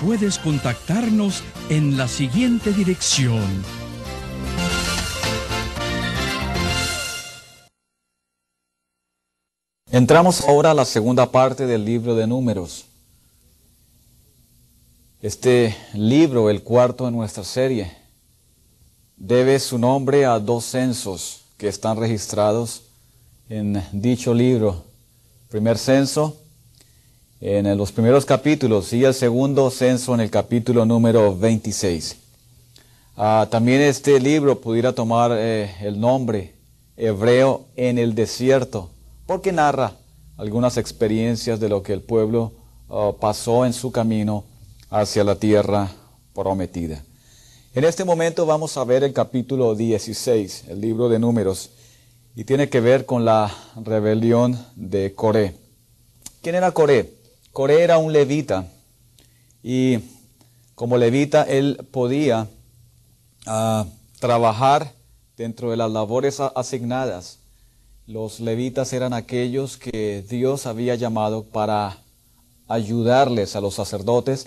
puedes contactarnos en la siguiente dirección. Entramos ahora a la segunda parte del libro de números. Este libro, el cuarto de nuestra serie, debe su nombre a dos censos que están registrados en dicho libro. Primer censo en los primeros capítulos y el segundo censo en el capítulo número 26. Ah, también este libro pudiera tomar eh, el nombre hebreo en el desierto, porque narra algunas experiencias de lo que el pueblo ah, pasó en su camino hacia la tierra prometida. En este momento vamos a ver el capítulo 16, el libro de números, y tiene que ver con la rebelión de Coré. ¿Quién era Coré? Coré era un levita y como levita él podía ah, trabajar dentro de las labores asignadas. Los levitas eran aquellos que Dios había llamado para ayudarles a los sacerdotes.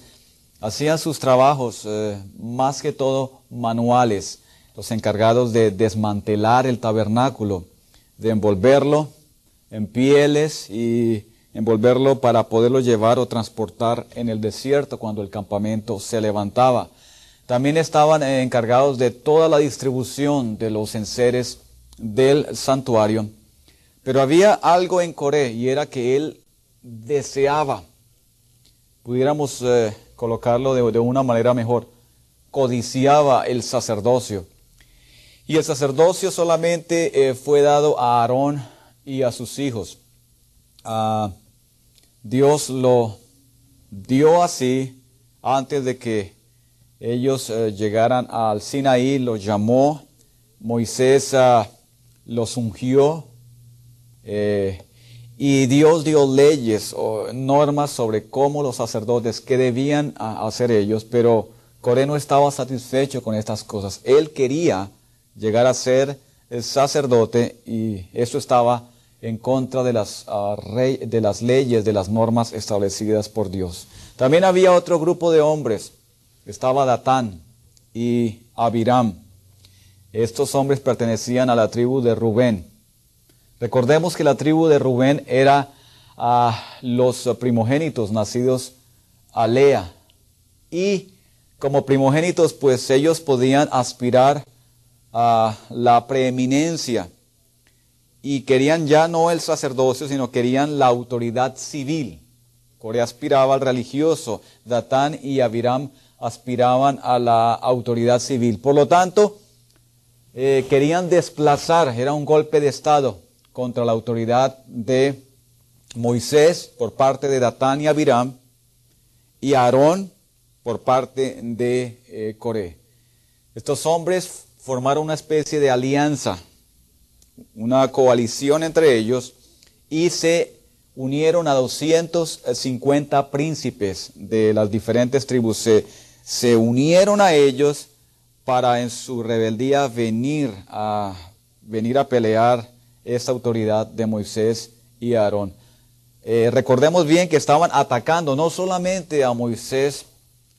Hacían sus trabajos eh, más que todo manuales, los encargados de desmantelar el tabernáculo, de envolverlo en pieles y envolverlo para poderlo llevar o transportar en el desierto cuando el campamento se levantaba. También estaban encargados de toda la distribución de los enseres del santuario. Pero había algo en Coré y era que él deseaba, pudiéramos eh, colocarlo de, una manera mejor, codiciaba el sacerdocio. Y el sacerdocio solamente eh, fue dado a Aarón y a sus hijos. Dios lo dio así antes de que ellos eh, llegaran al Sinaí, los llamó, Moisés uh, los ungió eh, y Dios dio leyes o normas sobre cómo los sacerdotes, que debían ah, hacer ellos, pero Coré no estaba satisfecho con estas cosas. Él quería llegar a ser sacerdote y eso estaba en contra de las, ah, de las leyes, de las normas establecidas por Dios. También había otro grupo de hombres. Estaba Datán y Abiram. Estos hombres pertenecían a la tribu de Rubén. Recordemos que la tribu de Rubén era a ah, los primogénitos nacidos a Lea. Y como primogénitos, pues ellos podían aspirar a la preeminencia y querían ya no el sacerdocio, sino querían la autoridad civil. Corea aspiraba al religioso, Datán y Abiram aspiraban a la autoridad civil. Por lo tanto, eh, querían desplazar, era un golpe de Estado contra la autoridad de Moisés por parte de Datán y Abiram y Aarón por parte de eh. Estos hombres formaron una especie de alianza una coalición entre ellos y se unieron a 250 príncipes de las diferentes tribus. Se, unieron a ellos para en su rebeldía venir a, venir a pelear esta autoridad de Moisés y Aarón. Eh, recordemos bien que estaban atacando no solamente a Moisés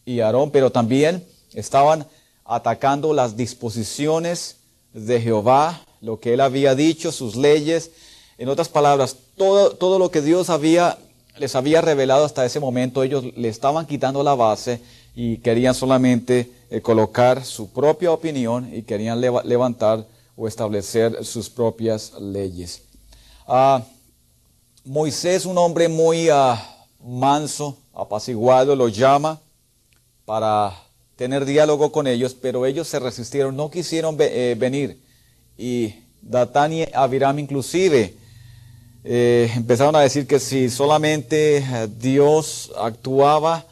y Aarón, pero también estaban atacando las disposiciones de Jehová lo que él había dicho, sus leyes. En otras palabras, todo, todo lo que Dios había, les había revelado hasta ese momento, ellos le estaban quitando la base y querían solamente eh, colocar su propia opinión y querían levantar o establecer sus propias leyes. Ah, Moisés, un hombre muy ah, manso, apaciguado, lo llama para tener diálogo con ellos, pero ellos se resistieron, no quisieron eh, venir. Y Datán y Abiram inclusive eh, empezaron a decir que si solamente eh, Dios actuaba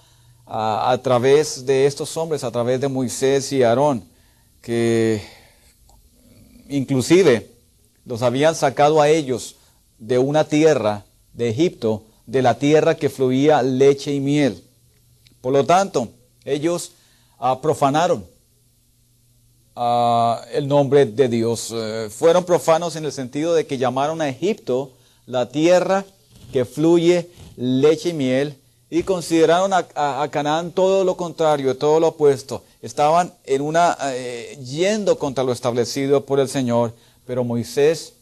a, través de estos hombres, a través de Moisés y Aarón, que inclusive los habían sacado a ellos de una tierra, de Egipto, de la tierra que fluía leche y miel. Por lo tanto, ellos ah, profanaron el nombre de Dios. Eh, fueron profanos en el sentido de que llamaron a Egipto la tierra que fluye leche y miel, y consideraron a, Canaán todo lo contrario, todo lo opuesto. Estaban en una eh, yendo contra lo establecido por el Señor, pero Moisés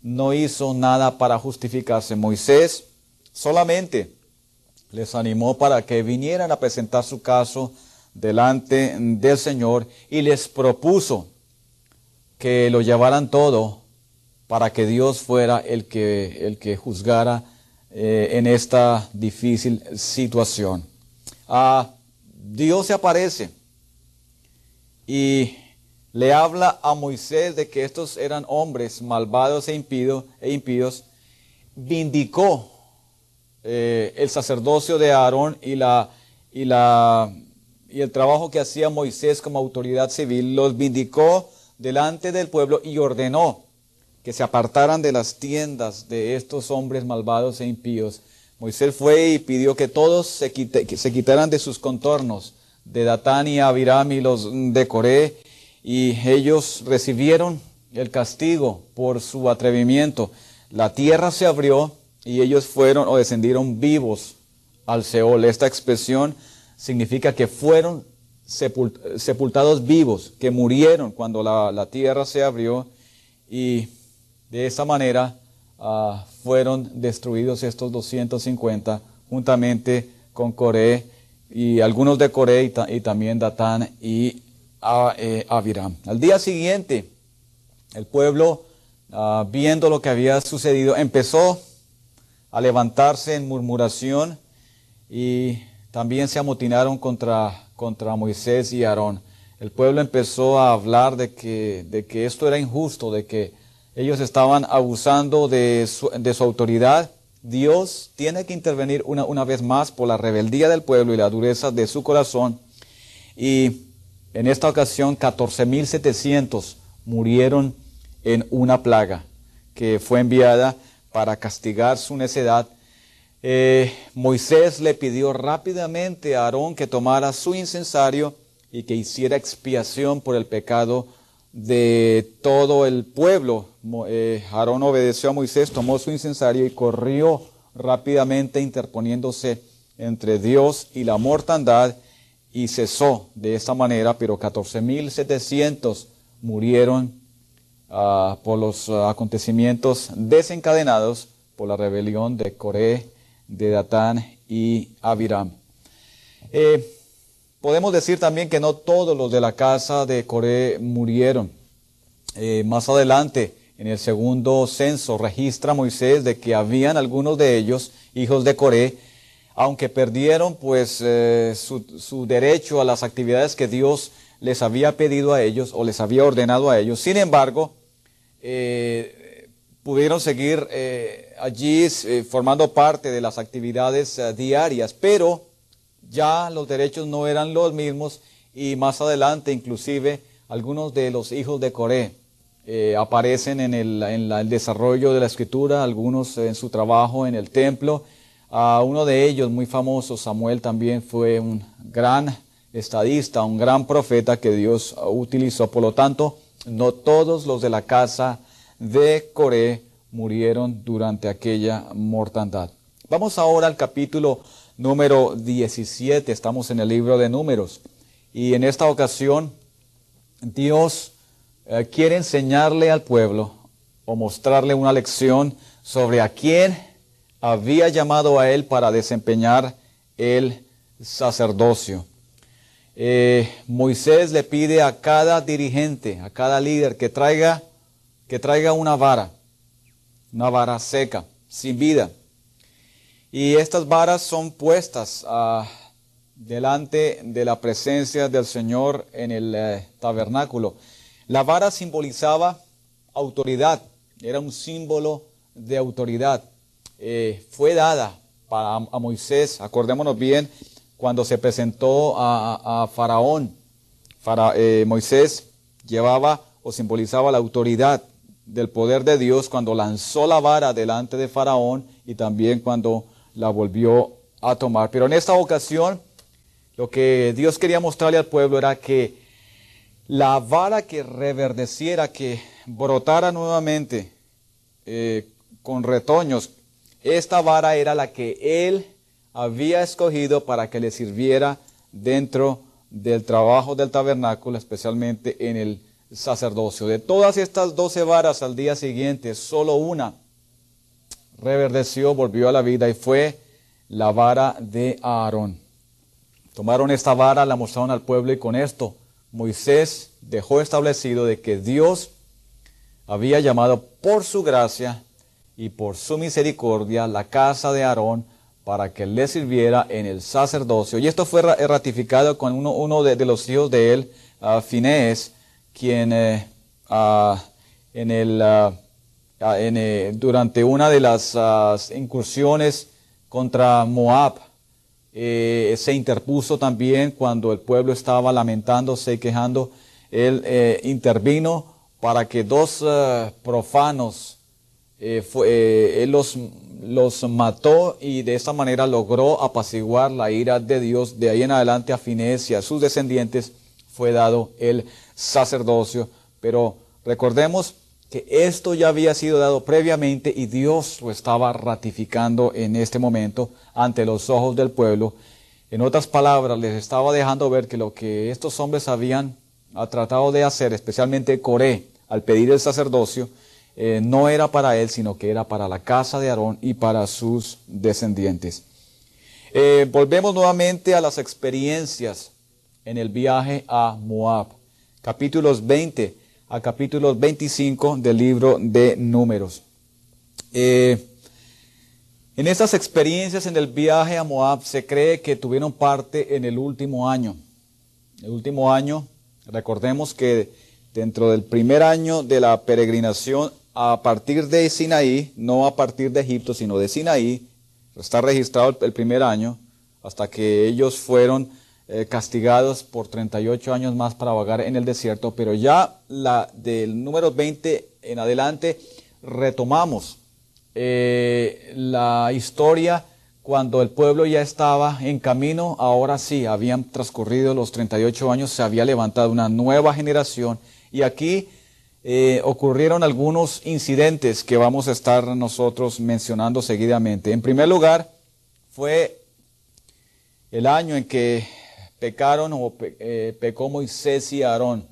no hizo nada para justificarse. Moisés solamente les animó para que vinieran a presentar su caso delante del Señor y les propuso que lo llevaran todo para que Dios fuera el que, el que juzgara eh, en esta difícil situación. Ah, Dios se aparece y le habla a Moisés de que estos eran hombres malvados e, impíos, e impíos. Vindicó eh, el sacerdocio de Aarón y, la, y el trabajo que hacía Moisés como autoridad civil. Los vindicó delante del pueblo y ordenó que se apartaran de las tiendas de estos hombres malvados e impíos. Moisés fue y pidió que todos se, se quitaran de sus contornos, de Datán y Abiram y los de Coré, y ellos recibieron el castigo por su atrevimiento. La tierra se abrió y ellos fueron o descendieron vivos al Seol. Esta expresión significa que fueron sepultados vivos, que murieron cuando la, tierra se abrió y de esa manera ah, fueron destruidos estos 250 juntamente con Coré y algunos de Coré y, también Datán y ah, eh, Abiram. Al día siguiente, el pueblo, ah, viendo lo que había sucedido, empezó a levantarse en murmuración y también se amotinaron contra, contra Moisés y Aarón. El pueblo empezó a hablar de que, de que esto era injusto, de que ellos estaban abusando de su, autoridad. Dios tiene que intervenir una, una vez más por la rebeldía del pueblo y la dureza de su corazón. Y en esta ocasión 14.700 murieron en una plaga que fue enviada para castigar su necedad. Eh, Moisés le pidió rápidamente a Aarón que tomara su incensario y que hiciera expiación por el pecado de todo el pueblo. Eh, Aarón obedeció a Moisés, tomó su incensario y corrió rápidamente interponiéndose entre Dios y la mortandad y cesó de esta manera, pero 14.700 murieron ah, por los acontecimientos desencadenados por la rebelión de Coré, de Datán y Abiram. Eh, Podemos decir también que no todos los de la casa de Coré murieron. Eh, más adelante, en el segundo censo, registra Moisés de que habían algunos de ellos, hijos de Coré, aunque perdieron pues eh, su, derecho a las actividades que Dios les había pedido a ellos o les había ordenado a ellos. Sin embargo, pudieron seguir allí formando parte de las actividades diarias, pero ya los derechos no eran los mismos y más adelante inclusive algunos de los hijos de Coré eh, aparecen en, el, desarrollo de la escritura, algunos en su trabajo en el templo. uno de ellos, muy famoso, Samuel, también fue un gran estadista, un gran profeta que Dios utilizó. Por lo tanto, no todos los de la casa de Coré murieron durante aquella mortandad. Vamos ahora al capítulo número 17. Estamos en el libro de números. Y en esta ocasión, Dios eh, quiere enseñarle al pueblo o mostrarle una lección sobre a quién había llamado a él para desempeñar el sacerdocio. Eh, Moisés le pide a cada dirigente, a cada líder que traiga, que traiga una vara, una vara seca, sin vida y estas varas son puestas ah, delante de la presencia del Señor en el eh, tabernáculo. La vara simbolizaba autoridad, era un símbolo de autoridad. Eh, fue dada para, a Moisés, acordémonos bien, cuando se presentó a, Faraón. Eh, Moisés llevaba o simbolizaba la autoridad del poder de Dios cuando lanzó la vara delante de Faraón y también cuando la volvió a tomar. Pero en esta ocasión, lo que Dios quería mostrarle al pueblo era que la vara que reverdeciera, que brotara nuevamente eh, con retoños, esta vara era la que Él había escogido para que le sirviera dentro del trabajo del tabernáculo, especialmente en el sacerdocio. De todas estas doce varas al día siguiente, solo una reverdeció, volvió a la vida y fue la vara de Aarón. Tomaron esta vara, la mostraron al pueblo y con esto Moisés dejó establecido de que Dios había llamado por su gracia y por su misericordia la casa de Aarón para que le sirviera en el sacerdocio. Y esto fue ratificado con uno, de, los hijos de él, uh, Finés, quien eh, ah, en el, ah, ah, eh, durante una de las incursiones contra Moab eh, se interpuso también cuando el pueblo estaba lamentándose y quejando. Él intervino para que dos profanos, fue, los, los mató y de esta manera logró apaciguar la ira de Dios. De ahí en adelante a Finés y a sus descendientes fue dado el sacerdocio, pero recordemos que esto ya había sido dado previamente y Dios lo estaba ratificando en este momento ante los ojos del pueblo. En otras palabras, les estaba dejando ver que lo que estos hombres habían tratado de hacer, especialmente Coré, al pedir el sacerdocio, eh, no era para él, sino que era para la casa de Aarón y para sus descendientes. Eh, volvemos nuevamente a las experiencias en el viaje a Moab capítulos 20 a capítulos 25 del libro de Números. Eh, en estas experiencias en el viaje a Moab se cree que tuvieron parte en el último año. El último año, recordemos que dentro del primer año de la peregrinación a partir de Sinaí, no a partir de Egipto, sino de Sinaí, está registrado el primer año, hasta que ellos fueron eh, castigados por 38 años más para vagar en el desierto, pero ya la del número 20 en adelante retomamos eh, la historia cuando el pueblo ya estaba en camino, ahora sí, habían transcurrido los 38 años, se había levantado una nueva generación y aquí eh, ocurrieron algunos incidentes que vamos a estar nosotros mencionando seguidamente. En primer lugar, fue el año en que pecaron o eh, pecó Moisés y Aarón.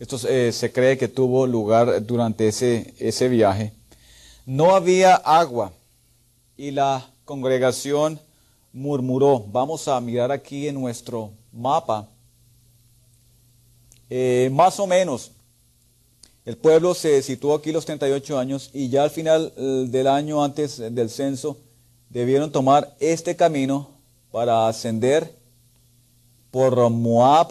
Esto eh, se cree que tuvo lugar durante ese, ese viaje. No había agua y la congregación murmuró. Vamos a mirar aquí en nuestro mapa. Eh, más o menos, el pueblo se situó aquí los 38 años y ya al final del año antes del censo debieron tomar este camino para ascender por Moab,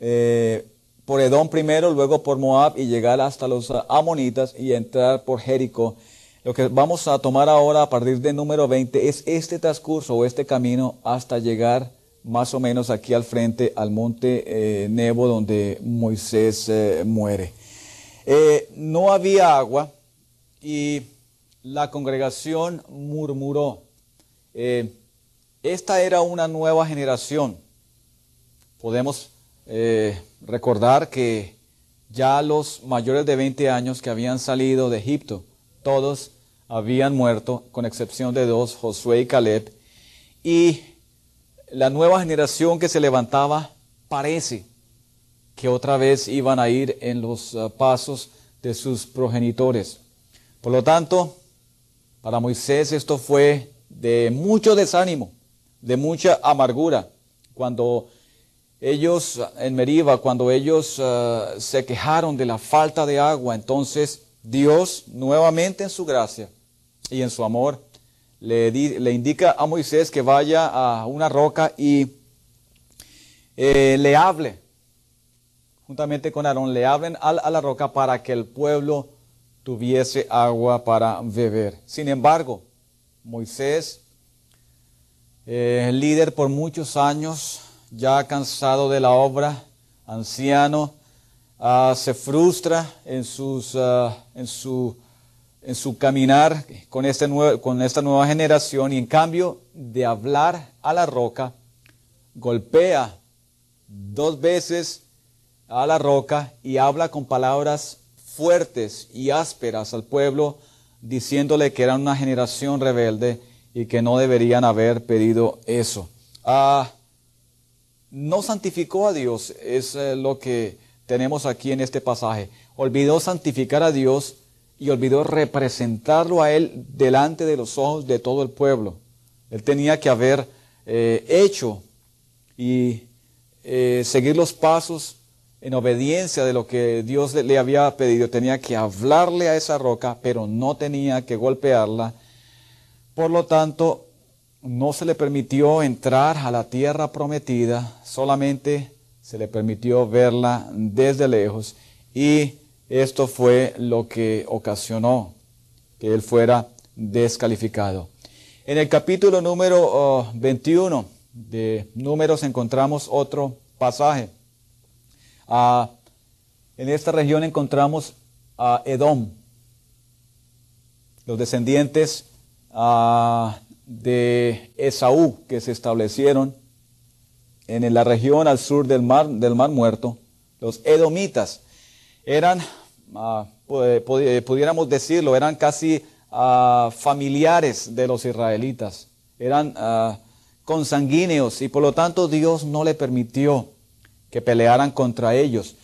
eh, por Edom primero, luego por Moab y llegar hasta los amonitas y entrar por Jericó. Lo que vamos a tomar ahora a partir del número 20 es este transcurso o este camino hasta llegar más o menos aquí al frente al monte eh, Nebo donde Moisés eh, muere. no había agua y la congregación murmuró. esta era una nueva generación podemos eh, recordar que ya los mayores de 20 años que habían salido de Egipto, todos habían muerto, con excepción de dos, Josué y Caleb, y la nueva generación que se levantaba parece que otra vez iban a ir en los uh, pasos de sus progenitores. Por lo tanto, para Moisés esto fue de mucho desánimo, de mucha amargura, cuando ellos en Meriba, cuando ellos uh, se quejaron de la falta de agua, entonces Dios nuevamente en su gracia y en su amor le, le indica a Moisés que vaya a una roca y eh, le hable, juntamente con Aarón, le hablen a, a la roca para que el pueblo tuviese agua para beber. Sin embargo, Moisés, eh, líder por muchos años, ya cansado de la obra, anciano, ah, se frustra en, sus, ah, en, su, en su caminar con, este con esta nueva generación y en cambio de hablar a la roca, golpea dos veces a la roca y habla con palabras fuertes y ásperas al pueblo, diciéndole que eran una generación rebelde y que no deberían haber pedido eso. Ah, no santificó a Dios, es eh, lo que tenemos aquí en este pasaje. Olvidó santificar a Dios y olvidó representarlo a Él delante de los ojos de todo el pueblo. Él tenía que haber eh, hecho y eh, seguir los pasos en obediencia de lo que Dios le, le había pedido. Tenía que hablarle a esa roca, pero no tenía que golpearla. Por lo tanto, no se le permitió entrar a la tierra prometida, solamente se le permitió verla desde lejos y esto fue lo que ocasionó que él fuera descalificado. En el capítulo número oh, 21 de Números encontramos otro pasaje. En esta región encontramos a Edom, los descendientes ah, de Esaú que se establecieron en la región al sur del mar, del mar Muerto, los edomitas, eran, pu- pudiéramos decirlo, eran casi ah, familiares de los israelitas, eran ah, consanguíneos y por lo tanto Dios no le permitió que pelearan contra ellos.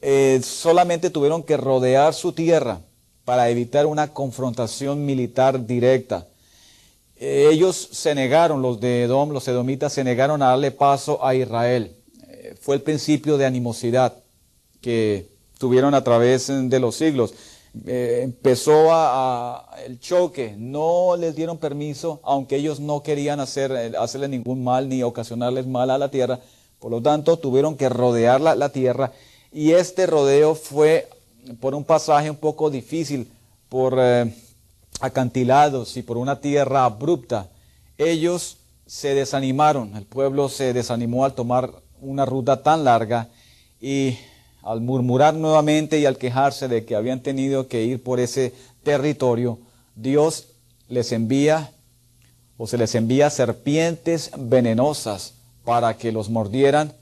Eh, solamente tuvieron que rodear su tierra para evitar una confrontación militar directa. Ellos se negaron, los de Edom, los edomitas, se negaron a darle paso a Israel. Eh, fue el principio de animosidad que tuvieron a través eh, de los siglos. Eh, empezó el choque, no les dieron permiso, aunque ellos no querían hacer, eh, hacerle ningún mal ni ocasionarles mal a la tierra. Por lo tanto, tuvieron que rodear la, tierra y este rodeo fue por un pasaje un poco difícil, por acantilados y por una tierra abrupta. Ellos se desanimaron, el pueblo se desanimó al tomar una ruta tan larga y al murmurar nuevamente y al quejarse de que habían tenido que ir por ese territorio, Dios les envía o se les envía serpientes venenosas para que los mordieran.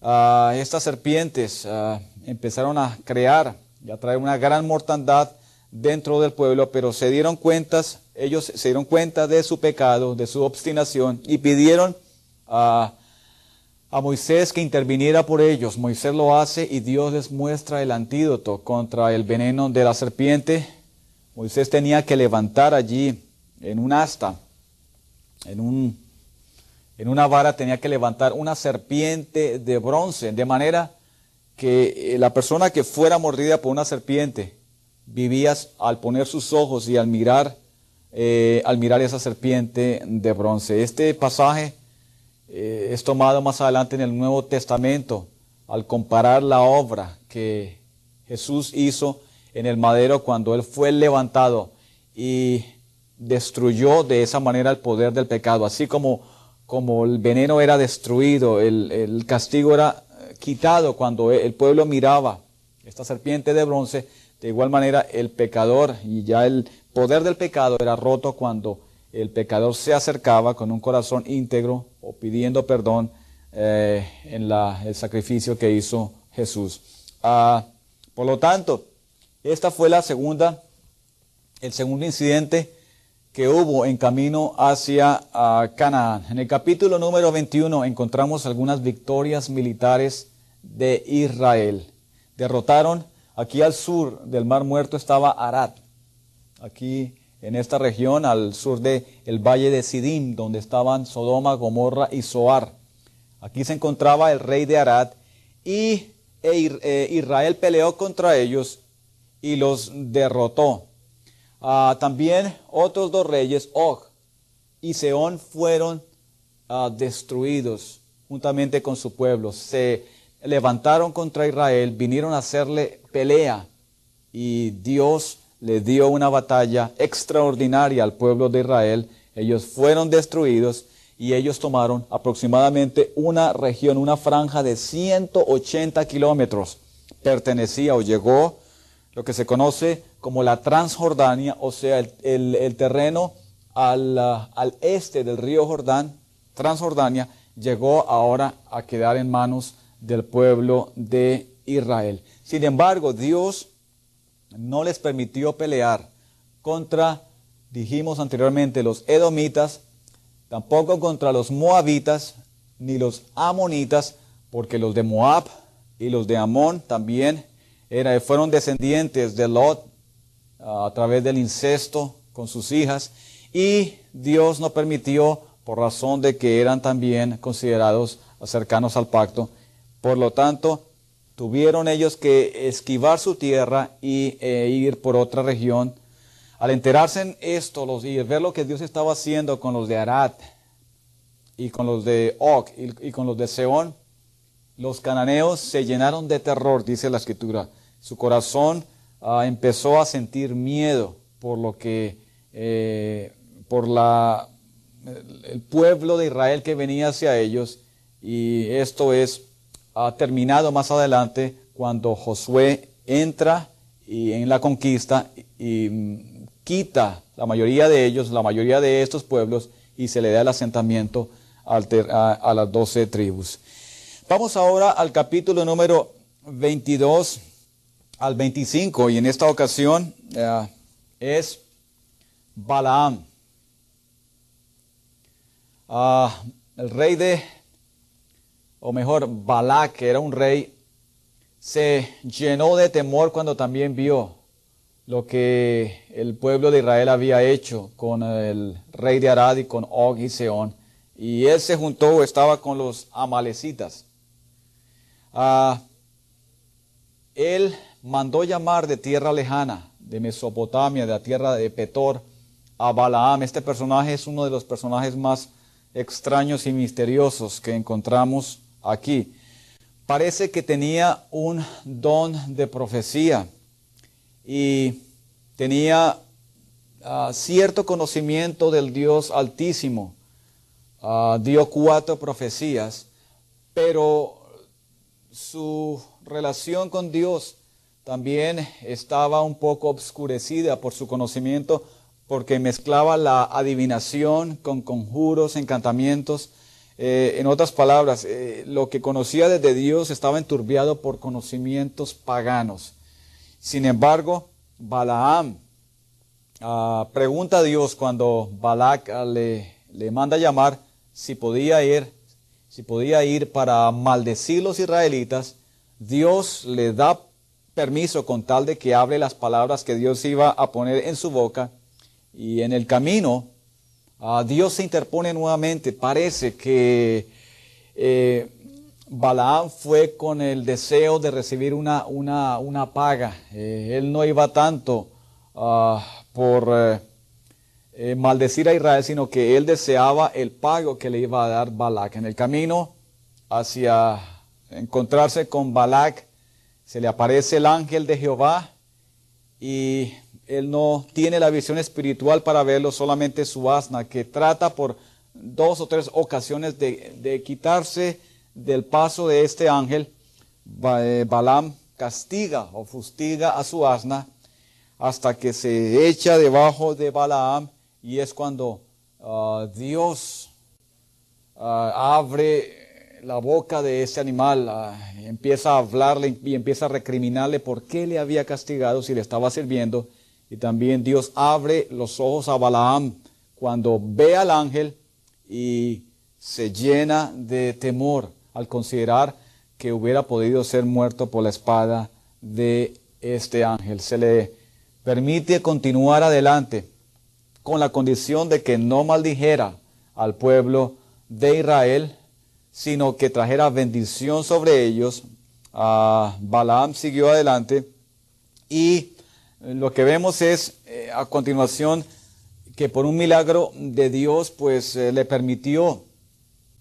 Ah, estas serpientes ah, empezaron a crear y a traer una gran mortandad dentro del pueblo, pero se dieron cuentas, ellos se dieron cuenta de su pecado, de su obstinación y pidieron a, a Moisés que interviniera por ellos. Moisés lo hace y Dios les muestra el antídoto contra el veneno de la serpiente. Moisés tenía que levantar allí en un asta, en un en una vara tenía que levantar una serpiente de bronce, de manera que eh, la persona que fuera mordida por una serpiente vivía al poner sus ojos y al mirar, eh, al mirar esa serpiente de bronce. Este pasaje eh, es tomado más adelante en el Nuevo Testamento al comparar la obra que Jesús hizo en el madero cuando él fue levantado y destruyó de esa manera el poder del pecado, así como, como el veneno era destruido, el, el castigo era quitado cuando el pueblo miraba esta serpiente de bronce, de igual manera el pecador y ya el poder del pecado era roto cuando el pecador se acercaba con un corazón íntegro o pidiendo perdón eh, en la, el sacrificio que hizo Jesús. Ah, por lo tanto, esta fue la segunda, el segundo incidente que hubo en camino hacia ah, Canaán. En el capítulo número 21 encontramos algunas victorias militares de Israel. Derrotaron, aquí al sur del Mar Muerto estaba Arad, aquí en esta región al sur del el valle de Sidim, donde estaban Sodoma, Gomorra y Zoar. Aquí se encontraba el rey de Arad y e eh, Israel peleó contra ellos y los derrotó. Ah, también otros dos reyes, Og y Seón fueron ah, destruidos juntamente con su pueblo. Se levantaron contra Israel, vinieron a hacerle pelea y Dios le dio una batalla extraordinaria al pueblo de Israel. Ellos fueron destruidos y ellos tomaron aproximadamente una región, una franja de 180 kilómetros. Pertenecía o llegó lo que se conoce como la Transjordania, o sea, el, terreno al, al, este del río Jordán, Transjordania, llegó ahora a quedar en manos del pueblo de Israel. Sin embargo, Dios no les permitió pelear contra, dijimos anteriormente, los edomitas, tampoco contra los moabitas, ni los amonitas, porque los de Moab y los de Amón también fueron descendientes de Lot a través del incesto con sus hijas, y Dios no permitió por razón de que eran también considerados cercanos al pacto. Por lo tanto, tuvieron ellos que esquivar su tierra y e ir por otra región. Al enterarse en esto los, y ver lo que Dios estaba haciendo con los de Arad y con los de Og y, con los de Seón, los cananeos se llenaron de terror, dice la escritura. Su corazón ah, empezó a sentir miedo por lo que, eh, por la el pueblo de Israel que venía hacia ellos y esto es ha terminado más adelante cuando Josué entra y en la conquista y, mm, quita la mayoría de ellos, la mayoría de estos pueblos y se le da el asentamiento a, las doce tribus. Vamos ahora al capítulo número 22 al 25 y en esta ocasión eh, es Balaam. Ah, el rey de, o mejor, Balak, que era un rey, se llenó de temor cuando también vio lo que el pueblo de Israel había hecho con el rey de Arad y con Og y Seón. Y él se juntó, estaba con los amalecitas. Ah, él mandó llamar de tierra lejana, de Mesopotamia, de la tierra de Petor, a Balaam. Este personaje es uno de los personajes más extraños y misteriosos que encontramos aquí. Parece que tenía un don de profecía y tenía ah, cierto conocimiento del Dios altísimo. Ah, dio cuatro profecías, pero su relación con Dios también estaba un poco obscurecida por su conocimiento porque mezclaba la adivinación con conjuros, encantamientos. Eh, en otras palabras, eh, lo que conocía desde Dios estaba enturbiado por conocimientos paganos. Sin embargo, Balaam ah, pregunta a Dios cuando Balak ah, le, le manda llamar si podía ir, si podía ir para maldecir los israelitas. Dios le da permiso con tal de que hable las palabras que Dios iba a poner en su boca. Y en el camino, ah, Dios se interpone nuevamente. Parece que eh, Balaam fue con el deseo de recibir una, una, paga. Eh, él no iba tanto ah, por eh, maldecir a Israel, sino que él deseaba el pago que le iba a dar Balak. En el camino hacia encontrarse con Balak, se le aparece el ángel de Jehová y él no tiene la visión espiritual para verlo, solamente su asna, que trata por dos o tres ocasiones de, quitarse del paso de este ángel. Eh, Balaam castiga o fustiga a su asna hasta que se echa debajo de Balaam y es cuando ah, Dios ah, abre la boca de ese animal, ah, empieza a hablarle y empieza a recriminarle por qué le había castigado si le estaba sirviendo y también Dios abre los ojos a Balaam cuando ve al ángel y se llena de temor al considerar que hubiera podido ser muerto por la espada de este ángel. Se le permite continuar adelante con la condición de que no maldijera al pueblo de Israel, sino que trajera bendición sobre ellos. Ah, Balaam siguió adelante y lo que vemos es eh, a continuación que por un milagro de Dios, pues le permitió,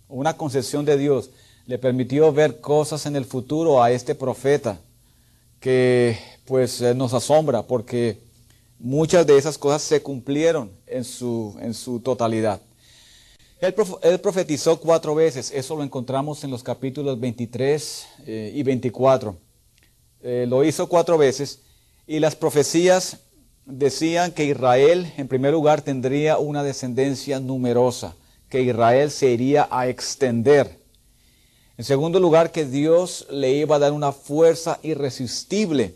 una concesión de Dios, le permitió ver cosas en el futuro a este profeta que pues nos asombra porque muchas de esas cosas se cumplieron en su, en su totalidad. Él, profetizó cuatro veces, eso lo encontramos en los capítulos 23 eh, y 24. Eh, lo hizo cuatro veces y las profecías decían que Israel en primer lugar tendría una descendencia numerosa, que Israel se iría a extender. En segundo lugar, que Dios le iba a dar una fuerza irresistible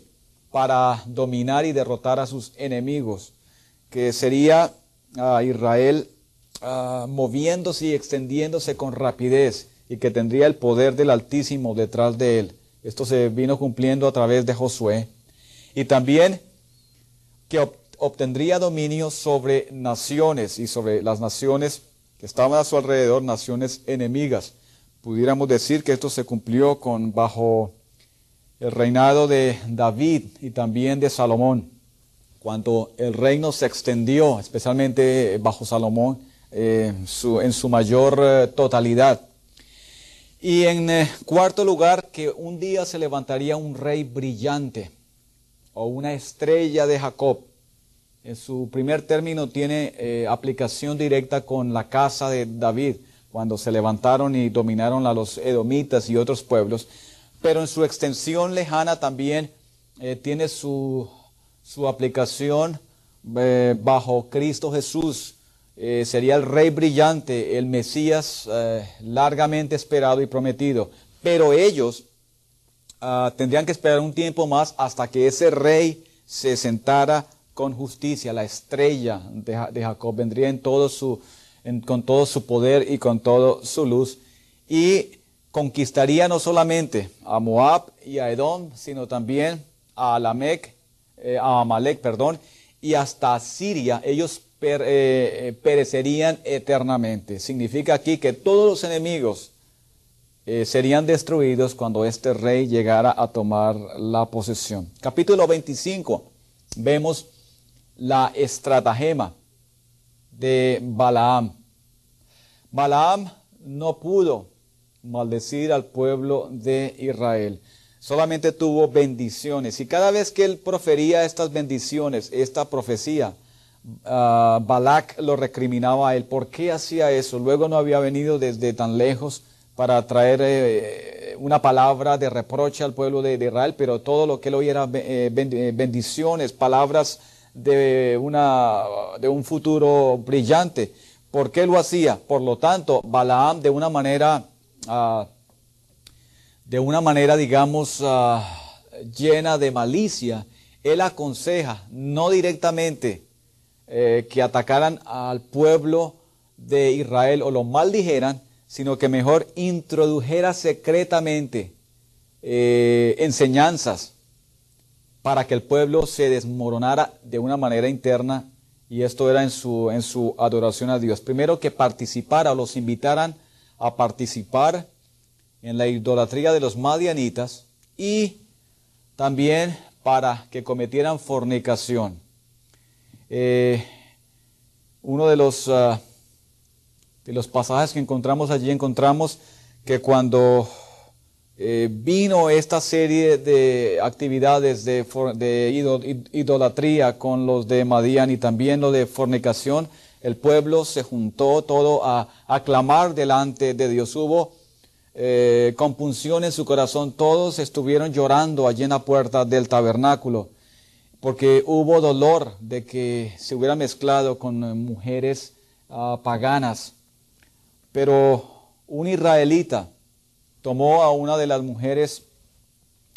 para dominar y derrotar a sus enemigos, que sería a Israel ah, moviéndose y extendiéndose con rapidez y que tendría el poder del Altísimo detrás de él. Esto se vino cumpliendo a través de Josué. Y también que obtendría dominio sobre naciones y sobre las naciones que estaban a su alrededor, naciones enemigas. Pudiéramos decir que esto se cumplió con bajo el reinado de David y también de Salomón, cuando el reino se extendió, especialmente bajo Salomón, eh, en su mayor eh, totalidad. Y en eh, cuarto lugar, que un día se levantaría un rey brillante o una estrella de Jacob. En su primer término tiene aplicación directa con la casa de David, cuando se levantaron y dominaron a los edomitas y otros pueblos pero en su extensión lejana también eh, tiene su, aplicación eh, bajo Cristo Jesús. Eh, sería el rey brillante, el Mesías largamente esperado y prometido. Pero ellos ah, tendrían que esperar un tiempo más hasta que ese rey se sentara con justicia, la estrella de, Jacob vendría en todo su, con todo su poder y con toda su luz. Y conquistaría no solamente a Moab y a Edom, sino también a Amalek, eh, a Amalek, perdón, y hasta Siria. Ellos eh, eh, perecerían eternamente. Significa aquí que todos los enemigos serían destruidos cuando este rey llegara a tomar la posesión. Capítulo 25, vemos la estratagema de Balaam. Balaam no pudo maldecir al pueblo de Israel. Solamente tuvo bendiciones. Y cada vez que él profería estas bendiciones, esta profecía, uh, Balak lo recriminaba a él. ¿Por qué hacía eso? Luego no había venido desde tan lejos para traer eh, una palabra de reproche al pueblo de, Israel, pero todo lo que él oía era eh, eh, bendiciones, palabras de, una, de un futuro brillante. ¿Por qué lo hacía? Por lo tanto, Balaam de una manera Ah, de una manera, digamos, ah, llena de malicia, él aconseja, no directamente, que atacaran al pueblo de Israel o lo maldijeran, sino que mejor introdujera secretamente eh, enseñanzas para que el pueblo se desmoronara de una manera interna y esto era en su, en su adoración a Dios. Primero que participara los invitaran a participar en la idolatría de los madianitas y también para que cometieran fornicación. Eh, uno de los, ah, de los pasajes que encontramos allí encontramos que cuando eh, vino esta serie de actividades de, idolatría con los de Madian y también lo de fornicación, el pueblo se juntó todo a aclamar delante de Dios. Hubo eh, compunción en su corazón. Todos estuvieron llorando allí en la puerta del tabernáculo porque hubo dolor de que se hubiera mezclado con mujeres ah, paganas. Pero un israelita tomó a una de las mujeres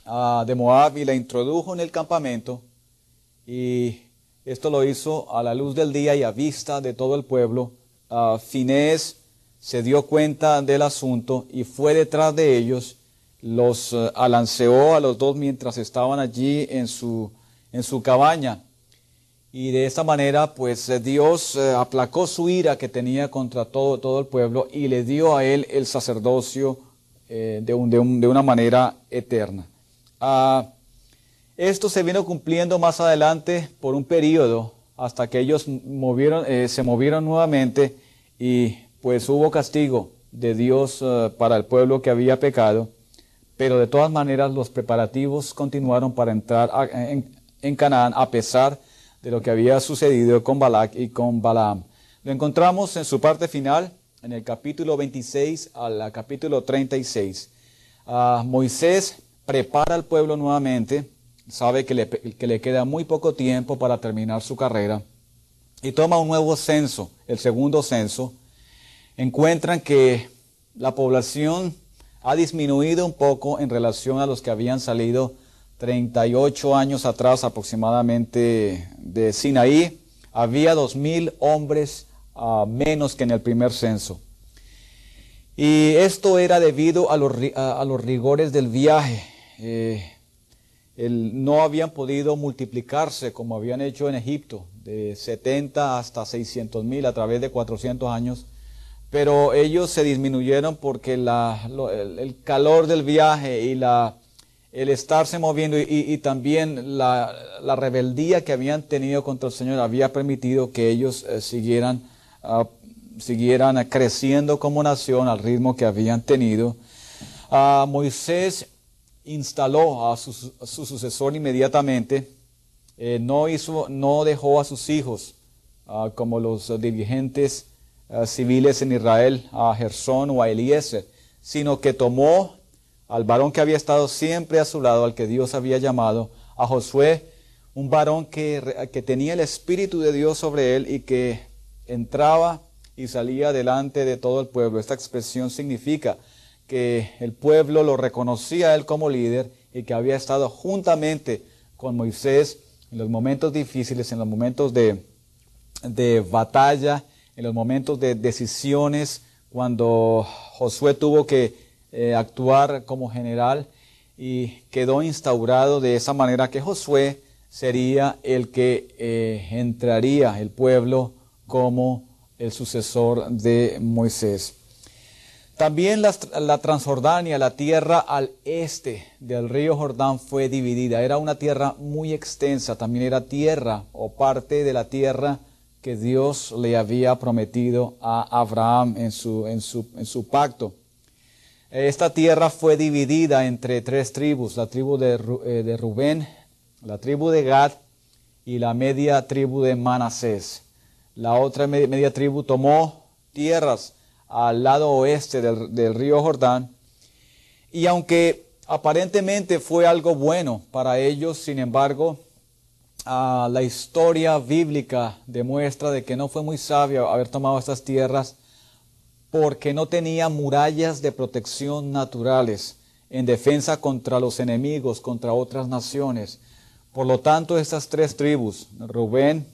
ah, de Moab y la introdujo en el campamento y esto lo hizo a la luz del día y a vista de todo el pueblo. Uh, Finés se dio cuenta del asunto y fue detrás de ellos, los uh, alanceó a los dos mientras estaban allí en su, en su cabaña. Y de esta manera, pues eh, Dios uh, aplacó su ira que tenía contra todo, todo el pueblo y le dio a él el sacerdocio eh, de, un, de, un, de, una manera eterna. Uh, esto se vino cumpliendo más adelante por un periodo hasta que ellos movieron, eh, se movieron nuevamente y pues hubo castigo de Dios eh, para el pueblo que había pecado, pero de todas maneras los preparativos continuaron para entrar en, en Canaán a pesar de lo que había sucedido con Balac y con Balaam. Lo encontramos en su parte final, en el capítulo 26 al capítulo 36. Ah, Moisés prepara al pueblo nuevamente, sabe que le, que le queda muy poco tiempo para terminar su carrera, y toma un nuevo censo, el segundo censo. Encuentran que la población ha disminuido un poco en relación a los que habían salido 38 años atrás aproximadamente de Sinaí. Había 2.000 hombres menos que en el primer censo. Y esto era debido a los, rigores del viaje. Eh, no habían podido multiplicarse como habían hecho en Egipto, de 70 hasta 600 mil a través de 400 años, pero ellos se disminuyeron porque el, calor del viaje y la, el estarse moviendo y, también la, rebeldía que habían tenido contra el Señor había permitido que ellos eh, siguieran Ah, siguieran creciendo como nación al ritmo que habían tenido. Ah, Moisés instaló a su, sucesor inmediatamente, eh, no, hizo, no dejó a sus hijos ah, como los dirigentes civiles en Israel, a Gersón o a Eliezer, sino que tomó al varón que había estado siempre a su lado, al que Dios había llamado, a Josué, un varón que, que tenía el Espíritu de Dios sobre él y que entraba y salía delante de todo el pueblo. Esta expresión significa que el pueblo lo reconocía a él como líder y que había estado juntamente con Moisés en los momentos difíciles, en los momentos de, batalla, en los momentos de decisiones, cuando Josué tuvo que eh, actuar como general y quedó instaurado de esa manera que Josué sería el que eh, entraría el pueblo como el sucesor de Moisés. También la, Transjordania, la tierra al este del río Jordán, fue dividida. Era una tierra muy extensa, también era tierra o parte de la tierra que Dios le había prometido a Abraham en su, en su, en su pacto. Esta tierra fue dividida entre tres tribus, la tribu de, eh, de Rubén, la tribu de Gad y la media tribu de Manasés. La otra media tribu tomó tierras al lado oeste del, río Jordán. Y aunque aparentemente fue algo bueno para ellos, sin embargo, ah, la historia bíblica demuestra de que no fue muy sabio haber tomado estas tierras porque no tenía murallas de protección naturales en defensa contra los enemigos, contra otras naciones. Por lo tanto, estas tres tribus, Rubén,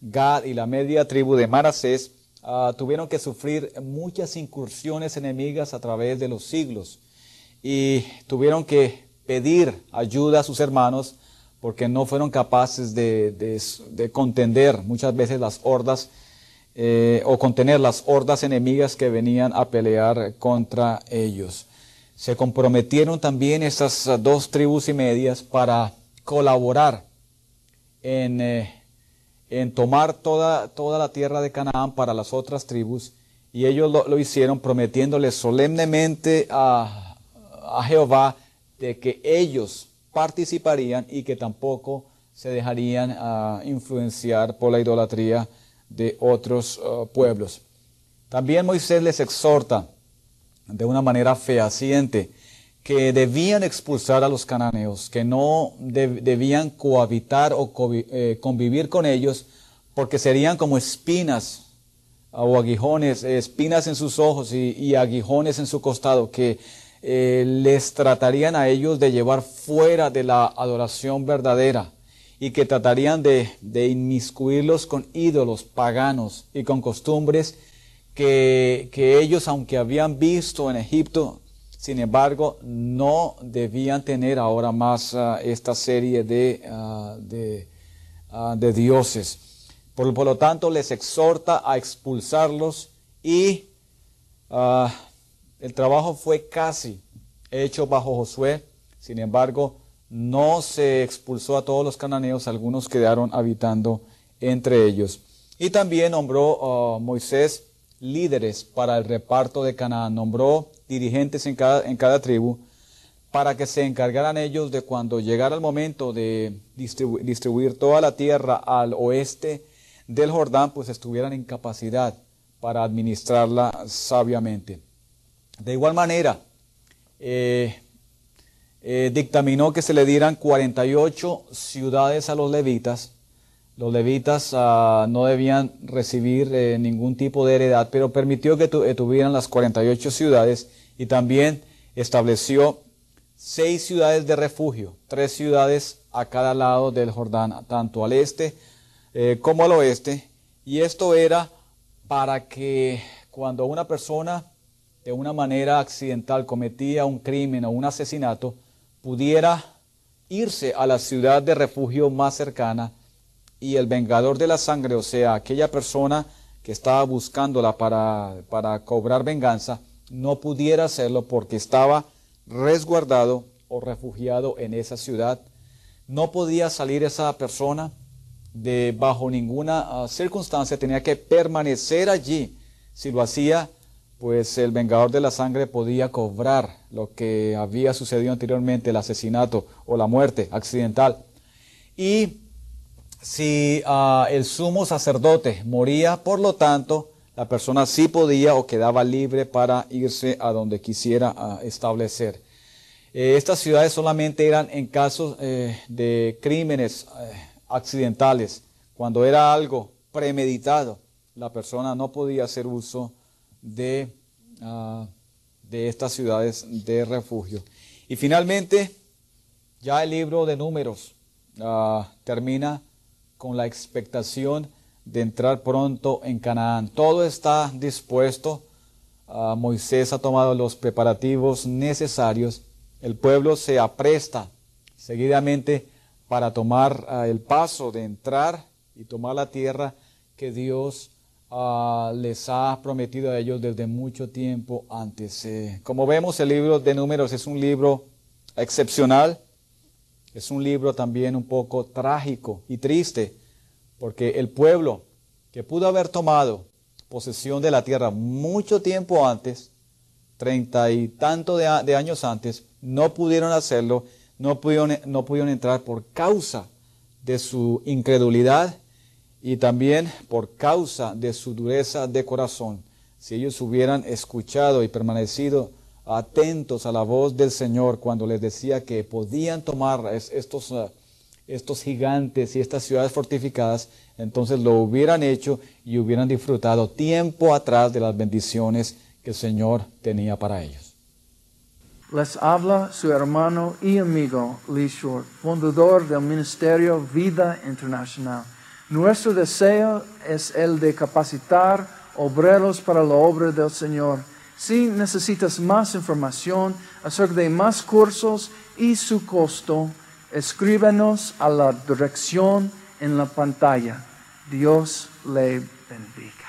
Gad y la media tribu de Marasés ah, tuvieron que sufrir muchas incursiones enemigas a través de los siglos y tuvieron que pedir ayuda a sus hermanos porque no fueron capaces de, contender muchas veces las hordas eh, o contener las hordas enemigas que venían a pelear contra ellos. Se comprometieron también estas dos tribus y medias para colaborar en eh, en tomar toda, toda la tierra de Canaán para las otras tribus, y ellos lo, hicieron prometiéndole solemnemente a, a, Jehová de que ellos participarían y que tampoco se dejarían ah, influenciar por la idolatría de otros ah, pueblos. También Moisés les exhorta de una manera fehaciente que debían expulsar a los cananeos, que no debían cohabitar o eh, convivir con ellos, porque serían como espinas o aguijones, espinas en sus ojos y, aguijones en su costado, que eh, les tratarían a ellos de llevar fuera de la adoración verdadera y que tratarían de, de inmiscuirlos con ídolos paganos y con costumbres que, que ellos, aunque habían visto en Egipto, sin embargo, no debían tener ahora más ah, esta serie de, ah, ah, de, dioses. Por, por, lo tanto, les exhorta a expulsarlos y el trabajo fue casi hecho bajo Josué. Sin embargo, no se expulsó a todos los cananeos, algunos quedaron habitando entre ellos. Y también nombró uh, Moisés líderes para el reparto de Canaán, nombró dirigentes en cada, en cada tribu para que se encargaran ellos de cuando llegara el momento de distribuir toda la tierra al oeste del Jordán, pues estuvieran en capacidad para administrarla sabiamente. De igual manera, eh, eh, dictaminó que se le dieran 48 ciudades a los levitas. Los levitas ah, no debían recibir eh, ningún tipo de heredad, pero permitió que tuvieran las 48 ciudades y también estableció seis ciudades de refugio, tres ciudades a cada lado del Jordán, tanto al este como al oeste. Y esto era para que cuando una persona de una manera accidental cometía un crimen o un asesinato, pudiera irse a la ciudad de refugio más cercana y el vengador de la sangre, o sea, aquella persona que estaba buscándola para, para cobrar venganza, no pudiera hacerlo porque estaba resguardado o refugiado en esa ciudad. No podía salir esa persona de bajo ninguna ah, circunstancia, tenía que permanecer allí. Si lo hacía, pues el vengador de la sangre podía cobrar lo que había sucedido anteriormente, el asesinato o la muerte accidental. Y si ah, el sumo sacerdote moría, por lo tanto, la persona sí podía o quedaba libre para irse a donde quisiera ah, establecer. Eh, estas ciudades solamente eran en casos eh, de crímenes eh, accidentales, cuando era algo premeditado, la persona no podía hacer uso de, ah, de estas ciudades de refugio. Y finalmente, ya el libro de números ah, termina con la expectación de entrar pronto en Canaán. Todo está dispuesto. Ah, Moisés ha tomado los preparativos necesarios. El pueblo se apresta seguidamente para tomar el paso de entrar y tomar la tierra que Dios Ah, les ha prometido a ellos desde mucho tiempo antes. Eh, como vemos, el libro de números es un libro excepcional, es un libro también un poco trágico y triste, porque el pueblo que pudo haber tomado posesión de la tierra mucho tiempo antes, treinta y tanto de, años antes, no pudieron hacerlo, no pudieron, no pudieron entrar por causa de su incredulidad y también por causa de su dureza de corazón. Si ellos hubieran escuchado y permanecido atentos a la voz del Señor cuando les decía que podían tomar estos, uh, estos gigantes y estas ciudades fortificadas, entonces lo hubieran hecho y hubieran disfrutado tiempo atrás de las bendiciones que el Señor tenía para ellos. Les habla su hermano y amigo Lee Short, fundador del Ministerio Vida Internacional. Nuestro deseo es el de capacitar obreros para la obra del Señor. Si necesitas más información acerca de más cursos y su costo, escríbenos a la dirección en la pantalla. Dios le bendiga.